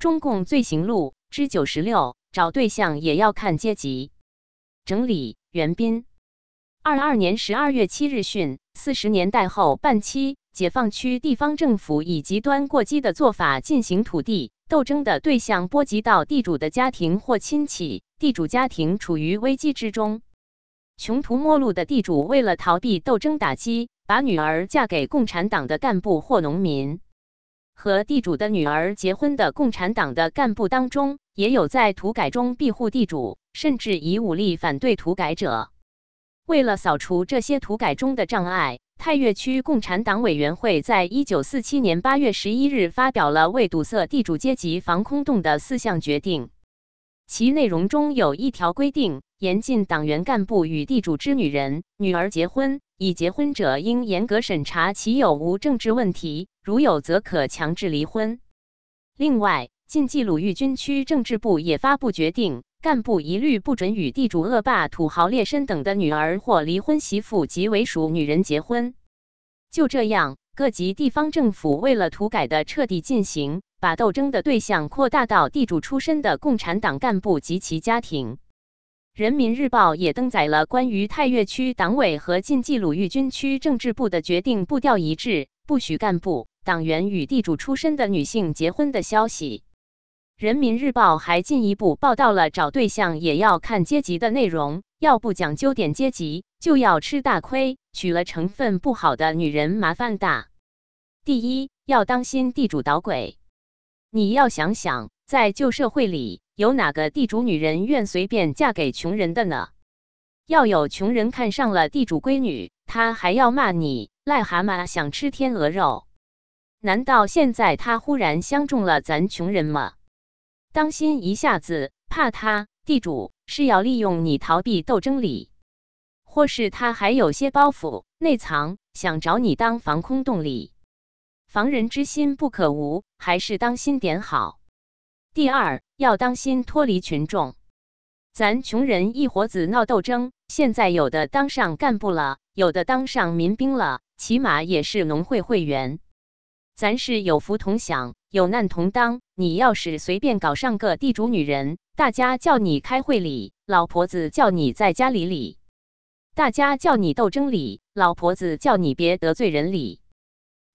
中共罪行录之九十六，找对象也要看阶级。整理：袁斌。二二年十二月七日讯，四十年代后半期，解放区地方政府以极端过激的做法进行土地斗争的对象，波及到地主的家庭或亲戚，地主家庭处于危机之中。穷途末路的地主为了逃避斗争打击，把女儿嫁给共产党的干部或农民。和地主的女儿结婚的共产党的干部当中，也有在土改中庇护地主，甚至以武力反对土改者。为了扫除这些土改中的障碍，太岳区共产党委员会在一九四七年八月十一日发表了为堵塞地主阶级防空洞的四项决定。其内容中有一条规定，严禁党员干部与地主之女人、女儿结婚，已结婚者应严格审查其有无政治问题，如有则可强制离婚。另外，晋冀鲁豫军区政治部也发布决定，干部一律不准与地主、恶霸、土豪劣绅等的女儿或离婚媳妇及为属女人结婚。就这样，各级地方政府为了土改的彻底进行。把斗争的对象扩大到地主出身的共产党干部及其家庭。人民日报也登载了关于太岳区党委和晋冀鲁豫军区政治部的决定步调一致，不许干部、党员与地主出身的女性结婚的消息。人民日报还进一步报道了找对象也要看阶级的内容，要不讲究点阶级，就要吃大亏，娶了成分不好的女人麻烦大。第一，要当心地主捣鬼。你要想想，在旧社会里，有哪个地主女人愿随便嫁给穷人的呢？要有穷人看上了地主闺女，他还要骂你癞蛤蟆想吃天鹅肉。难道现在他忽然相中了咱穷人吗？当心一下子，怕他地主是要利用你逃避斗争里，或是他还有些包袱内藏，想找你当防空洞里。防人之心不可无，还是当心点好。第二，要当心脱离群众。咱穷人一伙子闹斗争，现在有的当上干部了，有的当上民兵了，起码也是农会会员。咱是有福同享，有难同当。你要是随便搞上个地主女人，大家叫你开会里，老婆子叫你在家里里；大家叫你斗争里，老婆子叫你别得罪人里。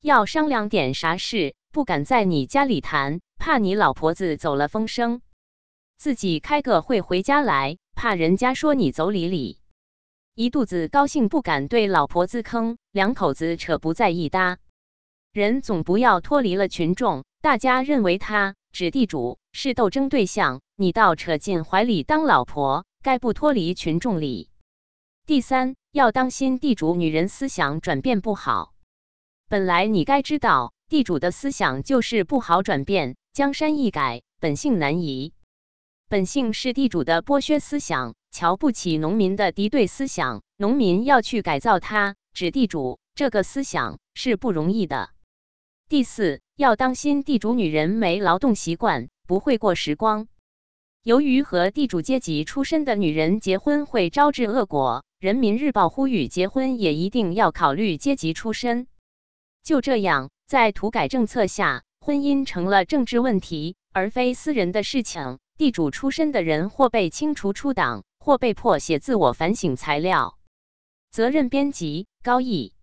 要商量点啥事，不敢在你家里谈，怕你老婆子走了风声；自己开个会回家来，怕人家说你走里里。一肚子高兴，不敢对老婆子吭，两口子扯不在一搭。人总不要脱离了群众，大家认为他指地主是斗争对象，你倒扯进怀里当老婆，该不脱离群众里。第三，要当心地主女人思想转变不好。本来你该知道，地主的思想就是不好转变，江山易改，本性难移。本性是地主的剥削思想，瞧不起农民的敌对思想，农民要去改造他，指地主这个思想是不容易的。第四，要当心地主女人没劳动习惯，不会过时光。由于和地主阶级出身的女人结婚会招致恶果，人民日报呼吁结婚也一定要考虑阶级出身。就这样，在土改政策下，婚姻成了政治问题，而非私人的事情。地主出身的人或被清除出党，或被迫写自我反省材料。责任编辑：高毅。